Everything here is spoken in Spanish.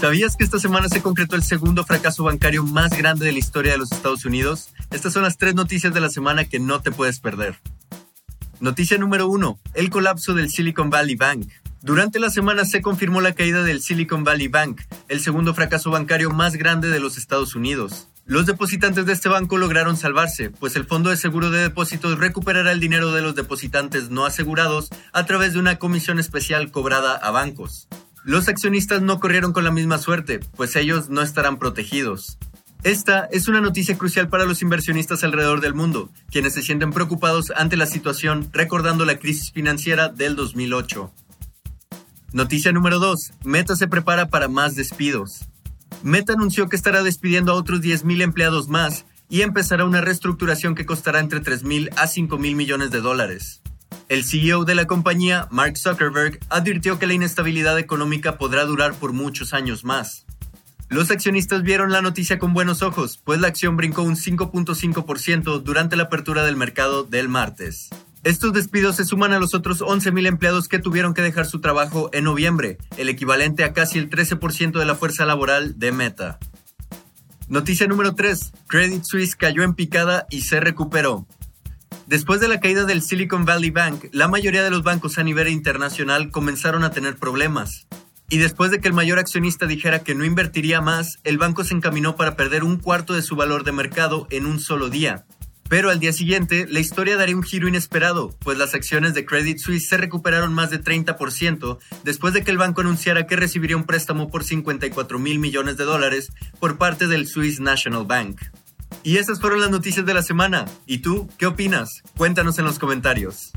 ¿Sabías que esta semana se concretó el segundo fracaso bancario más grande de la historia de los Estados Unidos? Estas son las tres noticias de la semana que no te puedes perder. Noticia número uno, el colapso del Silicon Valley Bank. Durante la semana se confirmó la caída del Silicon Valley Bank, el segundo fracaso bancario más grande de los Estados Unidos. Los depositantes de este banco lograron salvarse, pues el Fondo de Seguro de Depósitos recuperará el dinero de los depositantes no asegurados a través de una comisión especial cobrada a bancos. Los accionistas no corrieron con la misma suerte, pues ellos no estarán protegidos. Esta es una noticia crucial para los inversionistas alrededor del mundo, quienes se sienten preocupados ante la situación recordando la crisis financiera del 2008. Noticia número 2. Meta se prepara para más despidos. Meta anunció que estará despidiendo a otros 10.000 empleados más y empezará una reestructuración que costará entre 3.000 a 5.000 millones de dólares. El CEO de la compañía, Mark Zuckerberg, advirtió que la inestabilidad económica podrá durar por muchos años más. Los accionistas vieron la noticia con buenos ojos, pues la acción brincó un 5.5% durante la apertura del mercado del martes. Estos despidos se suman a los otros 11.000 empleados que tuvieron que dejar su trabajo en noviembre, el equivalente a casi el 13% de la fuerza laboral de Meta. Noticia número 3. Credit Suisse cayó en picada y se recuperó. Después de la caída del Silicon Valley Bank, la mayoría de los bancos a nivel internacional comenzaron a tener problemas. Y después de que el mayor accionista dijera que no invertiría más, el banco se encaminó para perder un cuarto de su valor de mercado en un solo día. Pero al día siguiente, la historia daría un giro inesperado, pues las acciones de Credit Suisse se recuperaron más de 30% después de que el banco anunciara que recibiría un préstamo por 54 mil millones de dólares por parte del Swiss National Bank. Y esas fueron las noticias de la semana. ¿Y tú qué opinas? Cuéntanos en los comentarios.